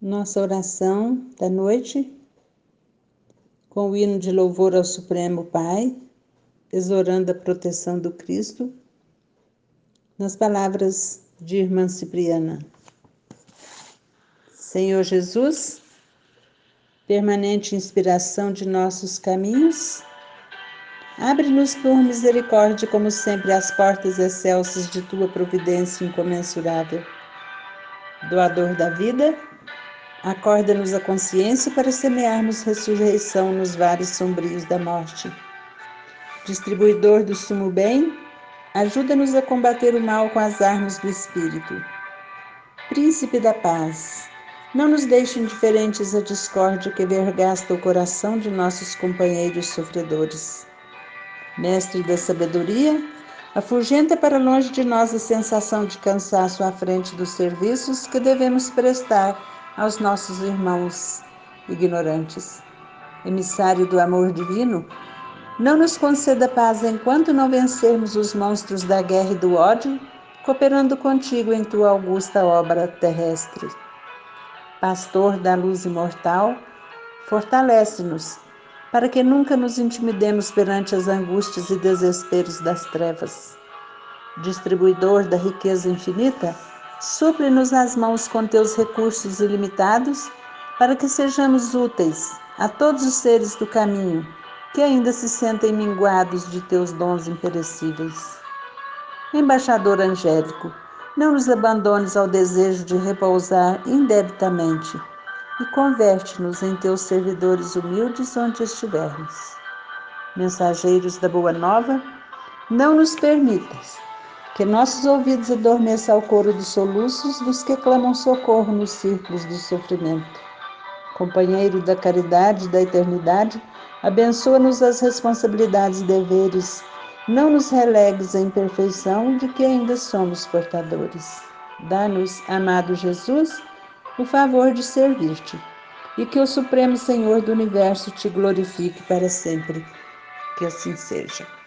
Nossa oração da noite, com o hino de louvor ao Supremo Pai, exorando a proteção do Cristo, nas palavras de Irmã Cipriana. Senhor Jesus, permanente inspiração de nossos caminhos, abre-nos por misericórdia, como sempre, as portas excelsas de tua providência incomensurável. Doador da vida, Acorda-nos a consciência para semearmos ressurreição nos vales sombrios da morte. Distribuidor do sumo bem, ajuda-nos a combater o mal com as armas do Espírito. Príncipe da paz, não nos deixe indiferentes à discórdia que vergasta o coração de nossos companheiros sofredores. Mestre da sabedoria, afugenta para longe de nós a sensação de cansaço à frente dos serviços que devemos prestar aos nossos irmãos ignorantes. Emissário do amor divino, não nos conceda paz enquanto não vencermos os monstros da guerra e do ódio, cooperando contigo em tua augusta obra terrestre. Pastor da luz imortal, fortalece-nos para que nunca nos intimidemos perante as angústias e desesperos das trevas. Distribuidor da riqueza infinita, Supre-nos as mãos com teus recursos ilimitados, para que sejamos úteis a todos os seres do caminho que ainda se sentem minguados de teus dons imperecíveis. Embaixador angélico, não nos abandones ao desejo de repousar indebitamente e converte-nos em teus servidores humildes onde estivermos. Mensageiros da Boa Nova, não nos permitas que nossos ouvidos adormeçam ao coro dos soluços dos que clamam socorro nos círculos do sofrimento. Companheiro da caridade e da eternidade, abençoa-nos as responsabilidades e deveres. Não nos relegues à imperfeição de que ainda somos portadores. Dá-nos, amado Jesus, o favor de servir-te e que o Supremo Senhor do Universo te glorifique para sempre. Que assim seja.